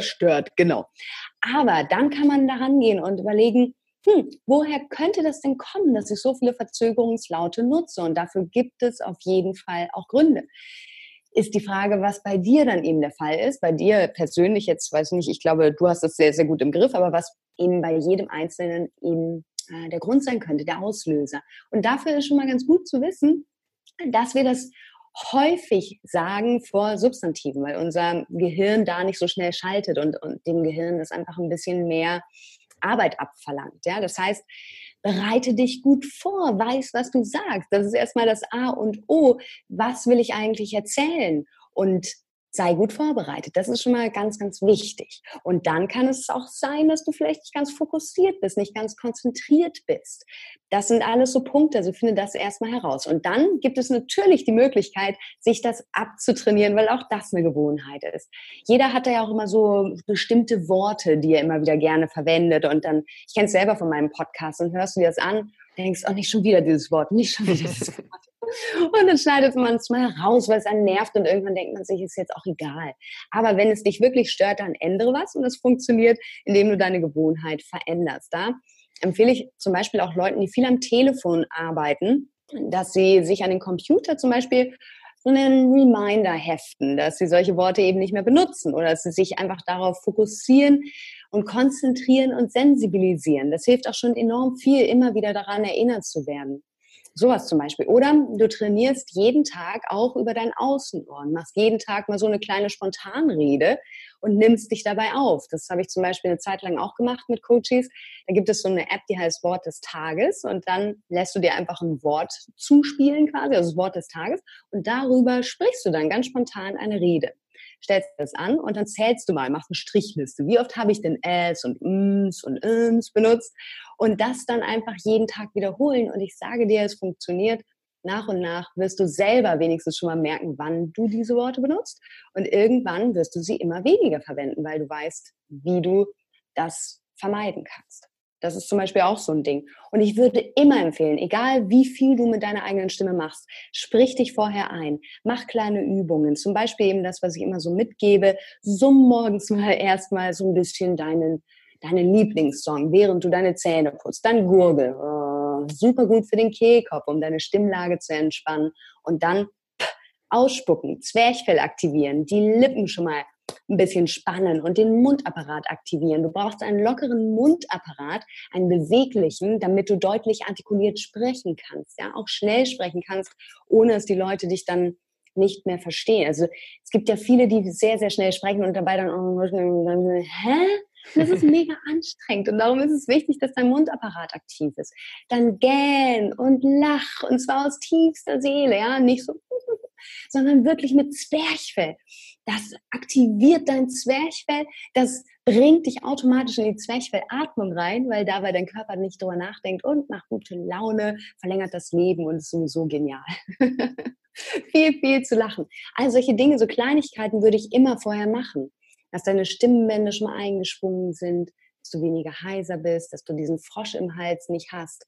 stört, genau. Aber dann kann man daran gehen und überlegen, hm, woher könnte das denn kommen, dass ich so viele Verzögerungslaute nutze? Und dafür gibt es auf jeden Fall auch Gründe. Ist die Frage, was bei dir dann eben der Fall ist. Bei dir persönlich jetzt, weiß ich nicht, ich glaube, du hast das sehr, sehr gut im Griff, aber was eben bei jedem Einzelnen eben äh, der Grund sein könnte, der Auslöser. Und dafür ist schon mal ganz gut zu wissen, dass wir das häufig sagen vor Substantiven, weil unser Gehirn da nicht so schnell schaltet und, und dem Gehirn das einfach ein bisschen mehr Arbeit abverlangt. Ja? Das heißt, bereite dich gut vor, weiß, was du sagst. Das ist erstmal das A und O. Was will ich eigentlich erzählen? Und sei gut vorbereitet. Das ist schon mal ganz, ganz wichtig. Und dann kann es auch sein, dass du vielleicht nicht ganz fokussiert bist, nicht ganz konzentriert bist. Das sind alles so Punkte. Also finde das erstmal heraus. Und dann gibt es natürlich die Möglichkeit, sich das abzutrainieren, weil auch das eine Gewohnheit ist. Jeder hat da ja auch immer so bestimmte Worte, die er immer wieder gerne verwendet. Und dann, ich kenne es selber von meinem Podcast und hörst du dir das an, denkst, oh, nicht schon wieder dieses Wort, nicht schon wieder dieses Wort. Und dann schneidet man es mal raus, weil es einen nervt und irgendwann denkt man sich, ist jetzt auch egal. Aber wenn es dich wirklich stört, dann ändere was und es funktioniert, indem du deine Gewohnheit veränderst. Da empfehle ich zum Beispiel auch Leuten, die viel am Telefon arbeiten, dass sie sich an den Computer zum Beispiel so einen Reminder heften, dass sie solche Worte eben nicht mehr benutzen oder dass sie sich einfach darauf fokussieren und konzentrieren und sensibilisieren. Das hilft auch schon enorm viel, immer wieder daran erinnert zu werden. Sowas zum Beispiel. Oder du trainierst jeden Tag auch über dein Außenohr machst jeden Tag mal so eine kleine Spontanrede und nimmst dich dabei auf. Das habe ich zum Beispiel eine Zeit lang auch gemacht mit Coaches. Da gibt es so eine App, die heißt Wort des Tages und dann lässt du dir einfach ein Wort zuspielen quasi, also das Wort des Tages und darüber sprichst du dann ganz spontan eine Rede stellst das an und dann zählst du mal, machst eine Strichliste. Wie oft habe ich denn es und ms und ims benutzt? Und das dann einfach jeden Tag wiederholen. Und ich sage dir, es funktioniert. Nach und nach wirst du selber wenigstens schon mal merken, wann du diese Worte benutzt. Und irgendwann wirst du sie immer weniger verwenden, weil du weißt, wie du das vermeiden kannst. Das ist zum Beispiel auch so ein Ding. Und ich würde immer empfehlen, egal wie viel du mit deiner eigenen Stimme machst, sprich dich vorher ein, mach kleine Übungen. Zum Beispiel eben das, was ich immer so mitgebe, summ morgens mal erstmal so ein bisschen deinen, deinen Lieblingssong, während du deine Zähne putzt. Dann gurgel. Oh, super gut für den Kehlkopf, um deine Stimmlage zu entspannen. Und dann ausspucken, Zwerchfell aktivieren, die Lippen schon mal ein bisschen spannen und den Mundapparat aktivieren. Du brauchst einen lockeren Mundapparat, einen beweglichen, damit du deutlich artikuliert sprechen kannst, ja, auch schnell sprechen kannst, ohne dass die Leute dich dann nicht mehr verstehen. Also es gibt ja viele, die sehr, sehr schnell sprechen und dabei dann, oh, hä? Das ist mega anstrengend und darum ist es wichtig, dass dein Mundapparat aktiv ist. Dann gähn und lach und zwar aus tiefster Seele, ja, nicht so, sondern wirklich mit Zwerchfell das aktiviert dein Zwerchfell, das bringt dich automatisch in die Zwerchfellatmung rein, weil dabei dein Körper nicht drüber nachdenkt und nach gute Laune verlängert das Leben und ist sowieso genial. viel, viel zu lachen. Also solche Dinge, so Kleinigkeiten würde ich immer vorher machen. Dass deine Stimmbänder schon mal eingeschwungen sind, dass du weniger heiser bist, dass du diesen Frosch im Hals nicht hast.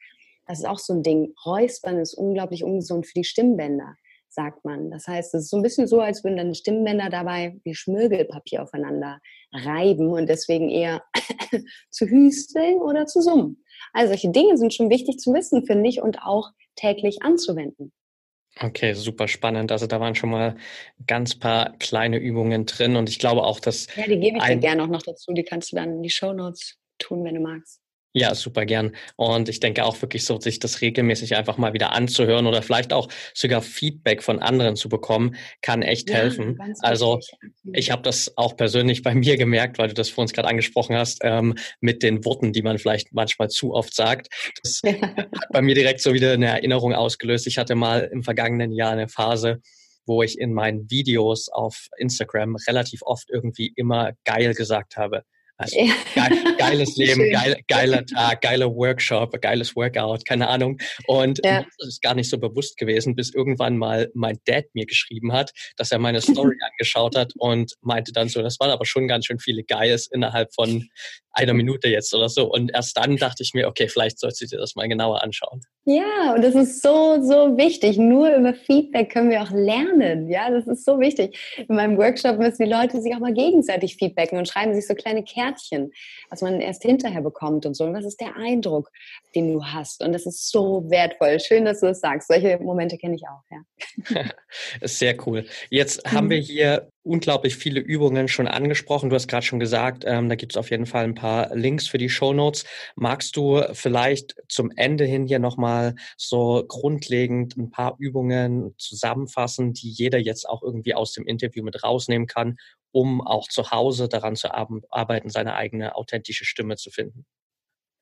Das ist auch so ein Ding. Räuspern ist unglaublich ungesund für die Stimmbänder sagt man. Das heißt, es ist so ein bisschen so, als würden deine Stimmbänder dabei wie Schmirgelpapier aufeinander reiben und deswegen eher zu hüsteln oder zu summen. Also solche Dinge sind schon wichtig zu wissen, finde ich, und auch täglich anzuwenden. Okay, super spannend. Also da waren schon mal ganz paar kleine Übungen drin und ich glaube auch, dass. Ja, die gebe ich dir gerne auch noch dazu. Die kannst du dann in die Show Notes tun, wenn du magst. Ja, super gern. Und ich denke auch wirklich so, sich das regelmäßig einfach mal wieder anzuhören oder vielleicht auch sogar Feedback von anderen zu bekommen, kann echt ja, helfen. Also ich habe das auch persönlich bei mir gemerkt, weil du das vor uns gerade angesprochen hast, ähm, mit den Worten, die man vielleicht manchmal zu oft sagt. Das ja. hat bei mir direkt so wieder eine Erinnerung ausgelöst. Ich hatte mal im vergangenen Jahr eine Phase, wo ich in meinen Videos auf Instagram relativ oft irgendwie immer geil gesagt habe. Also, geil, geiles Leben, geil, geiler Tag, geiler Workshop, geiles Workout, keine Ahnung. Und ja. das ist gar nicht so bewusst gewesen, bis irgendwann mal mein Dad mir geschrieben hat, dass er meine Story angeschaut hat und meinte dann so, das waren aber schon ganz schön viele Guys innerhalb von einer Minute jetzt oder so. Und erst dann dachte ich mir, okay, vielleicht sollst du dir das mal genauer anschauen. Ja, und das ist so, so wichtig. Nur über Feedback können wir auch lernen. Ja, das ist so wichtig. In meinem Workshop müssen die Leute sich auch mal gegenseitig feedbacken und schreiben sich so kleine Kärtchen, was man erst hinterher bekommt und so. Und was ist der Eindruck, den du hast? Und das ist so wertvoll. Schön, dass du das sagst. Solche Momente kenne ich auch, ja. Sehr cool. Jetzt haben wir hier unglaublich viele Übungen schon angesprochen. Du hast gerade schon gesagt, ähm, da gibt es auf jeden Fall ein paar Links für die Show Notes. Magst du vielleicht zum Ende hin hier nochmal so grundlegend ein paar Übungen zusammenfassen, die jeder jetzt auch irgendwie aus dem Interview mit rausnehmen kann, um auch zu Hause daran zu arbeiten, seine eigene authentische Stimme zu finden?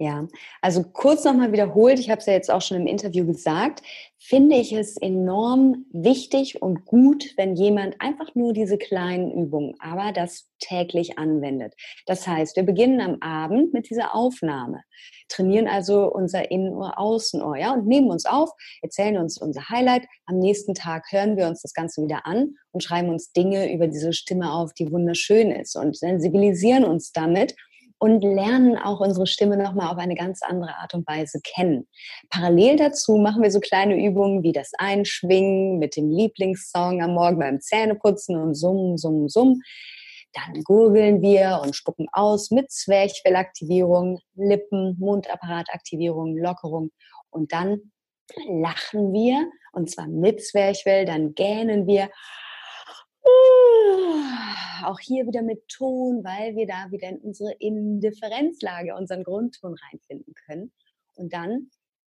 Ja, also kurz nochmal wiederholt, ich habe es ja jetzt auch schon im Interview gesagt, finde ich es enorm wichtig und gut, wenn jemand einfach nur diese kleinen Übungen, aber das täglich anwendet. Das heißt, wir beginnen am Abend mit dieser Aufnahme, trainieren also unser Innenohr, Außenohr, ja, und nehmen uns auf, erzählen uns unser Highlight. Am nächsten Tag hören wir uns das Ganze wieder an und schreiben uns Dinge über diese Stimme auf, die wunderschön ist und sensibilisieren uns damit und lernen auch unsere Stimme nochmal auf eine ganz andere Art und Weise kennen. Parallel dazu machen wir so kleine Übungen wie das Einschwingen mit dem Lieblingssong am Morgen beim Zähneputzen und Summen, Summen, Summen. Dann gurgeln wir und spucken aus mit Zwerchfellaktivierung, Lippen, Mundappaраtaktivierung, Lockerung. Und dann lachen wir, und zwar mit Zwerchfell, dann gähnen wir auch hier wieder mit Ton, weil wir da wieder in unsere Indifferenzlage, unseren Grundton reinfinden können. Und dann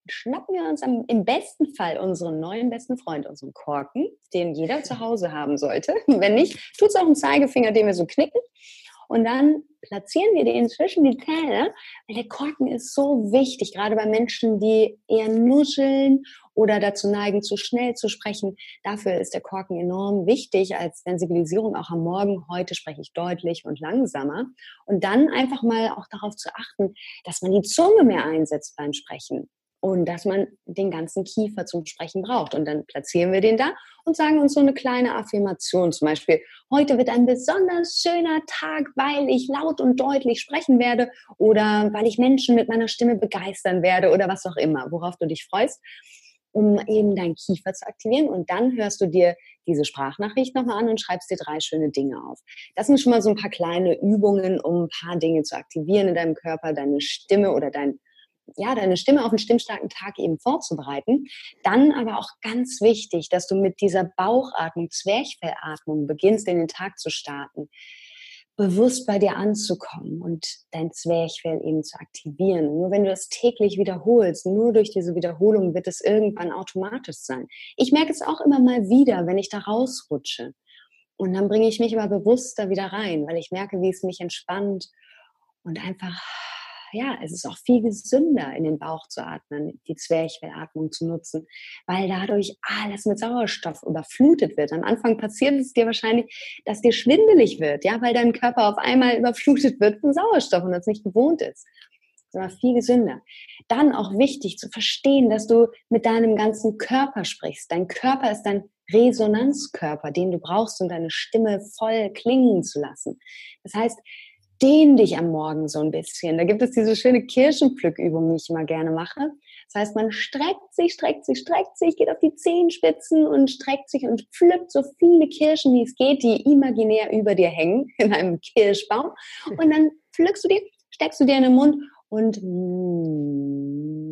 schnappen wir uns am, im besten Fall unseren neuen besten Freund, unseren Korken, den jeder zu Hause haben sollte. Wenn nicht, tut es auch einen Zeigefinger, den wir so knicken. Und dann platzieren wir den zwischen die Zähne, weil der Korken ist so wichtig, gerade bei Menschen, die eher nuscheln oder dazu neigen, zu schnell zu sprechen. Dafür ist der Korken enorm wichtig als Sensibilisierung auch am Morgen. Heute spreche ich deutlich und langsamer. Und dann einfach mal auch darauf zu achten, dass man die Zunge mehr einsetzt beim Sprechen und dass man den ganzen Kiefer zum Sprechen braucht. Und dann platzieren wir den da und sagen uns so eine kleine Affirmation, zum Beispiel, heute wird ein besonders schöner Tag, weil ich laut und deutlich sprechen werde oder weil ich Menschen mit meiner Stimme begeistern werde oder was auch immer, worauf du dich freust, um eben deinen Kiefer zu aktivieren. Und dann hörst du dir diese Sprachnachricht nochmal an und schreibst dir drei schöne Dinge auf. Das sind schon mal so ein paar kleine Übungen, um ein paar Dinge zu aktivieren in deinem Körper, deine Stimme oder dein ja, deine Stimme auf einen stimmstarken Tag eben vorzubereiten. Dann aber auch ganz wichtig, dass du mit dieser Bauchatmung, Zwerchfellatmung beginnst, in den Tag zu starten, bewusst bei dir anzukommen und dein Zwerchfell eben zu aktivieren. Nur wenn du das täglich wiederholst, nur durch diese Wiederholung wird es irgendwann automatisch sein. Ich merke es auch immer mal wieder, wenn ich da rausrutsche. Und dann bringe ich mich aber bewusst da wieder rein, weil ich merke, wie es mich entspannt und einfach ja, es ist auch viel gesünder, in den Bauch zu atmen, die Zwerchfellatmung zu nutzen, weil dadurch alles mit Sauerstoff überflutet wird. Am Anfang passiert es dir wahrscheinlich, dass dir schwindelig wird, ja, weil dein Körper auf einmal überflutet wird von Sauerstoff und das nicht gewohnt ist. Das aber viel gesünder. Dann auch wichtig zu verstehen, dass du mit deinem ganzen Körper sprichst. Dein Körper ist dein Resonanzkörper, den du brauchst, um deine Stimme voll klingen zu lassen. Das heißt, dehn dich am Morgen so ein bisschen. Da gibt es diese schöne Kirschenpflückübung, die ich immer gerne mache. Das heißt, man streckt sich, streckt sich, streckt sich, geht auf die Zehenspitzen und streckt sich und pflückt so viele Kirschen, wie es geht, die imaginär über dir hängen in einem Kirschbaum. Und dann pflückst du die, steckst du dir in den Mund und mm,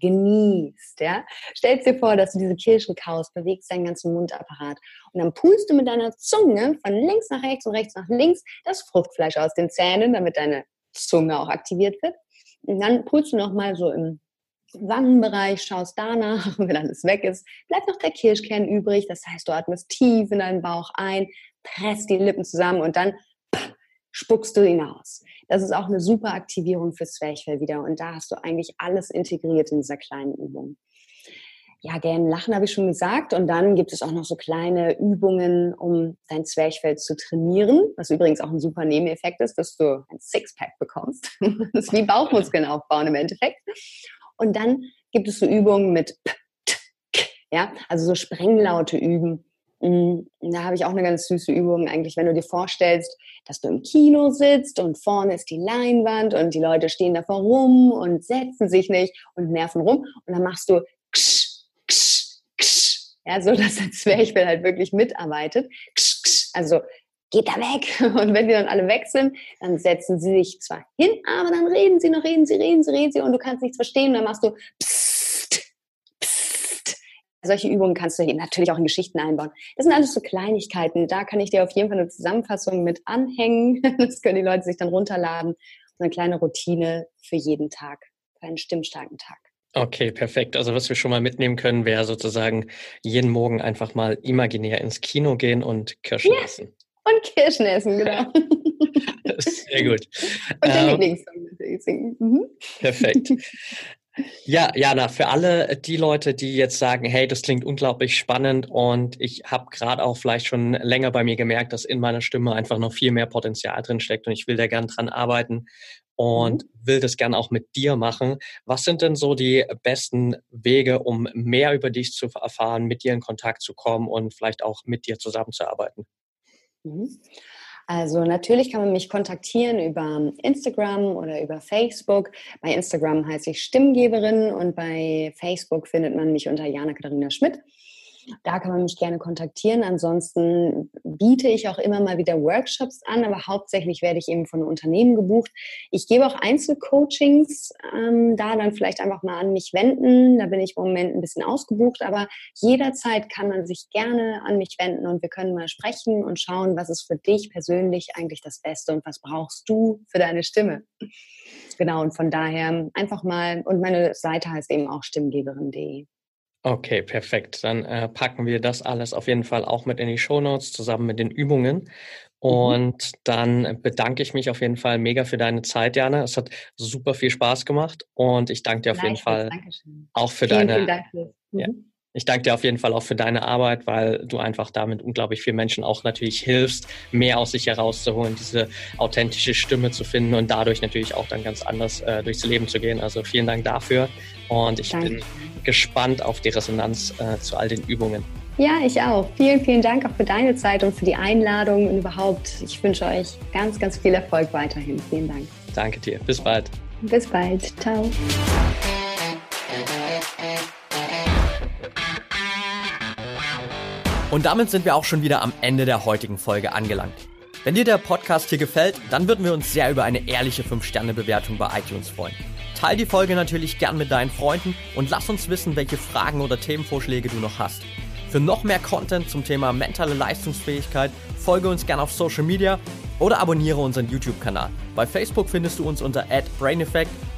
genießt, ja. Stellst dir vor, dass du diese Kirschen kaust, bewegst deinen ganzen Mundapparat und dann pulst du mit deiner Zunge von links nach rechts und rechts nach links das Fruchtfleisch aus den Zähnen, damit deine Zunge auch aktiviert wird. Und dann pulst du nochmal so im Wangenbereich, schaust danach, wenn alles weg ist, bleibt noch der Kirschkern übrig. Das heißt, du atmest tief in deinen Bauch ein, presst die Lippen zusammen und dann spuckst du ihn aus. Das ist auch eine super Aktivierung fürs Zwerchfell wieder. Und da hast du eigentlich alles integriert in dieser kleinen Übung. Ja, gern lachen habe ich schon gesagt. Und dann gibt es auch noch so kleine Übungen, um dein Zwerchfell zu trainieren. Was übrigens auch ein super Nebeneffekt ist, dass du ein Sixpack bekommst. das ist wie Bauchmuskeln aufbauen im Endeffekt. Und dann gibt es so Übungen mit P, T, K, ja, also so Sprenglaute üben da habe ich auch eine ganz süße Übung eigentlich, wenn du dir vorstellst, dass du im Kino sitzt und vorne ist die Leinwand und die Leute stehen davor rum und setzen sich nicht und nerven rum und dann machst du ksch, ksch, ksch, ja, so dass das Zwerchfell halt wirklich mitarbeitet. Ksch, ksch, also geht da weg. Und wenn die dann alle weg sind, dann setzen sie sich zwar hin, aber dann reden sie noch, reden sie, reden sie, reden sie und du kannst nichts verstehen. Und dann machst du pss, solche Übungen kannst du natürlich auch in Geschichten einbauen. Das sind alles so Kleinigkeiten. Da kann ich dir auf jeden Fall eine Zusammenfassung mit anhängen. Das können die Leute sich dann runterladen. So eine kleine Routine für jeden Tag, für einen stimmstarken Tag. Okay, perfekt. Also was wir schon mal mitnehmen können, wäre sozusagen jeden Morgen einfach mal imaginär ins Kino gehen und Kirschen ja. essen. Und Kirschen essen, genau. Sehr gut. Und der ähm, Lieblingssong singen. Mhm. Perfekt. Ja, Jana, für alle die Leute, die jetzt sagen, hey, das klingt unglaublich spannend und ich habe gerade auch vielleicht schon länger bei mir gemerkt, dass in meiner Stimme einfach noch viel mehr Potenzial drin steckt und ich will da gern dran arbeiten und mhm. will das gern auch mit dir machen. Was sind denn so die besten Wege, um mehr über dich zu erfahren, mit dir in Kontakt zu kommen und vielleicht auch mit dir zusammenzuarbeiten? Mhm. Also natürlich kann man mich kontaktieren über Instagram oder über Facebook. Bei Instagram heiße ich Stimmgeberin und bei Facebook findet man mich unter Jana Katharina Schmidt. Da kann man mich gerne kontaktieren. Ansonsten biete ich auch immer mal wieder Workshops an, aber hauptsächlich werde ich eben von Unternehmen gebucht. Ich gebe auch Einzelcoachings, ähm, da dann vielleicht einfach mal an mich wenden. Da bin ich im Moment ein bisschen ausgebucht, aber jederzeit kann man sich gerne an mich wenden und wir können mal sprechen und schauen, was ist für dich persönlich eigentlich das Beste und was brauchst du für deine Stimme. Genau, und von daher einfach mal, und meine Seite heißt eben auch stimmgeberin.de. Okay, perfekt. Dann äh, packen wir das alles auf jeden Fall auch mit in die Show Notes zusammen mit den Übungen. Mhm. Und mhm. dann bedanke ich mich auf jeden Fall mega für deine Zeit, Jana. Es hat super viel Spaß gemacht und ich danke dir auf jeden Fall Dankeschön. auch für vielen, deine. Vielen Dank. Mhm. Ja, ich danke dir auf jeden Fall auch für deine Arbeit, weil du einfach damit unglaublich vielen Menschen auch natürlich hilfst, mehr aus sich herauszuholen, diese authentische Stimme zu finden und dadurch natürlich auch dann ganz anders äh, durchs Leben zu gehen. Also vielen Dank dafür und ich danke. bin gespannt auf die Resonanz äh, zu all den Übungen. Ja, ich auch. Vielen, vielen Dank auch für deine Zeit und für die Einladung und überhaupt. Ich wünsche euch ganz, ganz viel Erfolg weiterhin. Vielen Dank. Danke dir. Bis bald. Bis bald. Ciao. Und damit sind wir auch schon wieder am Ende der heutigen Folge angelangt. Wenn dir der Podcast hier gefällt, dann würden wir uns sehr über eine ehrliche 5-Sterne-Bewertung bei iTunes freuen. Teil die Folge natürlich gern mit deinen Freunden und lass uns wissen, welche Fragen oder Themenvorschläge du noch hast. Für noch mehr Content zum Thema mentale Leistungsfähigkeit folge uns gern auf Social Media oder abonniere unseren YouTube-Kanal. Bei Facebook findest du uns unter @braineffect